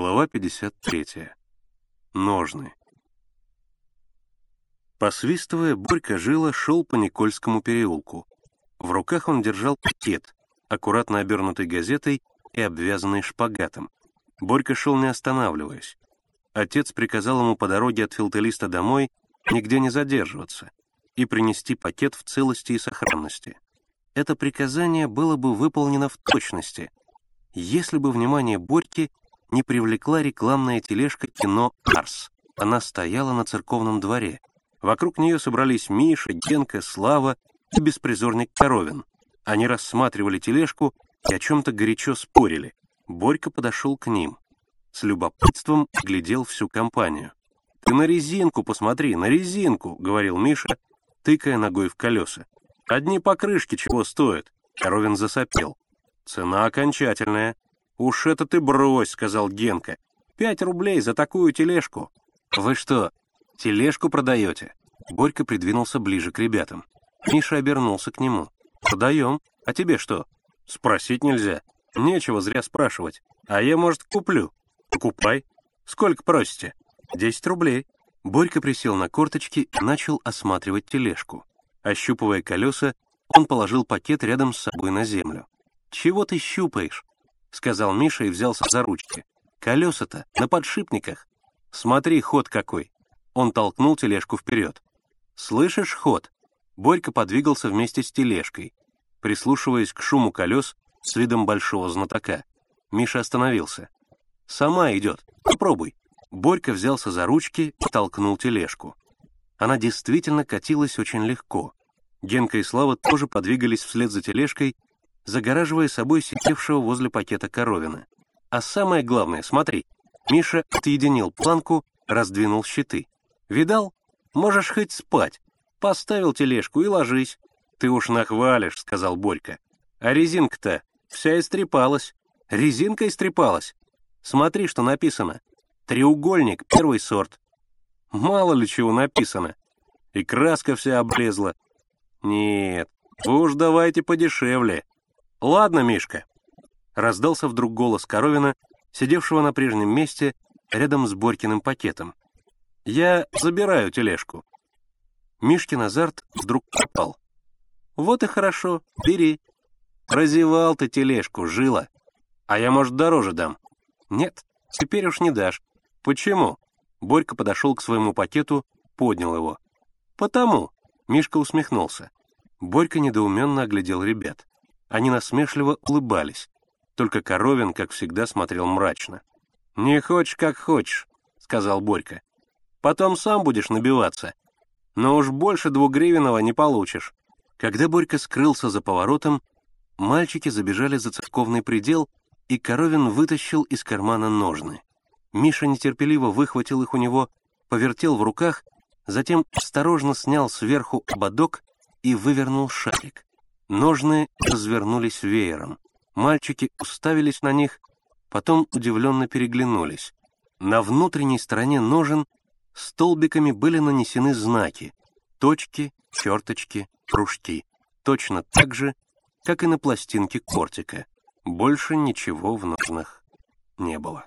Глава 53. Ножны. Посвистывая, Борька Жила шел по Никольскому переулку. В руках он держал пакет, аккуратно обернутый газетой и обвязанный шпагатом. Борька шел не останавливаясь. Отец приказал ему по дороге от филателиста домой нигде не задерживаться и принести пакет в целости и сохранности. Это приказание было бы выполнено в точности, если бы внимание Борьки не привлекла рекламная тележка кино «Арс». Она стояла на церковном дворе. Вокруг нее собрались Миша, Генка, Слава и беспризорник Коровин. Они рассматривали тележку и о чем-то горячо спорили. Борька подошел к ним. С любопытством глядел всю компанию. «Ты на резинку посмотри, на резинку!» — говорил Миша, тыкая ногой в колеса. «Одни покрышки чего стоят?» Коровин засопел. «Цена окончательная. «Уж это ты брось», — сказал Генка. «Пять рублей за такую тележку». «Вы что, тележку продаете?» Борька придвинулся ближе к ребятам. Миша обернулся к нему. «Продаем. А тебе что?» «Спросить нельзя. Нечего зря спрашивать. А я, может, куплю?» «Покупай. Сколько просите?» «Десять рублей». Борька присел на корточки и начал осматривать тележку. Ощупывая колеса, он положил пакет рядом с собой на землю. «Чего ты щупаешь?» — сказал Миша и взялся за ручки. «Колеса-то на подшипниках. Смотри, ход какой!» Он толкнул тележку вперед. «Слышишь ход?» Борька подвигался вместе с тележкой, прислушиваясь к шуму колес с видом большого знатока. Миша остановился. «Сама идет. Попробуй». Борька взялся за ручки и толкнул тележку. Она действительно катилась очень легко. Генка и Слава тоже подвигались вслед за тележкой загораживая собой сидевшего возле пакета коровина. А самое главное, смотри, Миша отъединил планку, раздвинул щиты. Видал? Можешь хоть спать. Поставил тележку и ложись. Ты уж нахвалишь, сказал Борька. А резинка-то вся истрепалась. Резинка истрепалась. Смотри, что написано. Треугольник, первый сорт. Мало ли чего написано. И краска вся облезла. Нет, вы уж давайте подешевле. «Ладно, Мишка», — раздался вдруг голос Коровина, сидевшего на прежнем месте рядом с Борькиным пакетом. «Я забираю тележку». Мишкин азарт вдруг пропал. «Вот и хорошо, бери. Разевал ты тележку, жила. А я, может, дороже дам». «Нет, теперь уж не дашь». «Почему?» Борька подошел к своему пакету, поднял его. «Потому», — Мишка усмехнулся. Борька недоуменно оглядел ребят. Они насмешливо улыбались. Только Коровин, как всегда, смотрел мрачно. «Не хочешь, как хочешь», — сказал Борька. «Потом сам будешь набиваться. Но уж больше двугривенного не получишь». Когда Борька скрылся за поворотом, мальчики забежали за церковный предел, и Коровин вытащил из кармана ножны. Миша нетерпеливо выхватил их у него, повертел в руках, затем осторожно снял сверху ободок и вывернул шарик. Ножны развернулись веером. Мальчики уставились на них, потом удивленно переглянулись. На внутренней стороне ножен столбиками были нанесены знаки — точки, черточки, кружки. Точно так же, как и на пластинке кортика. Больше ничего в ножнах не было.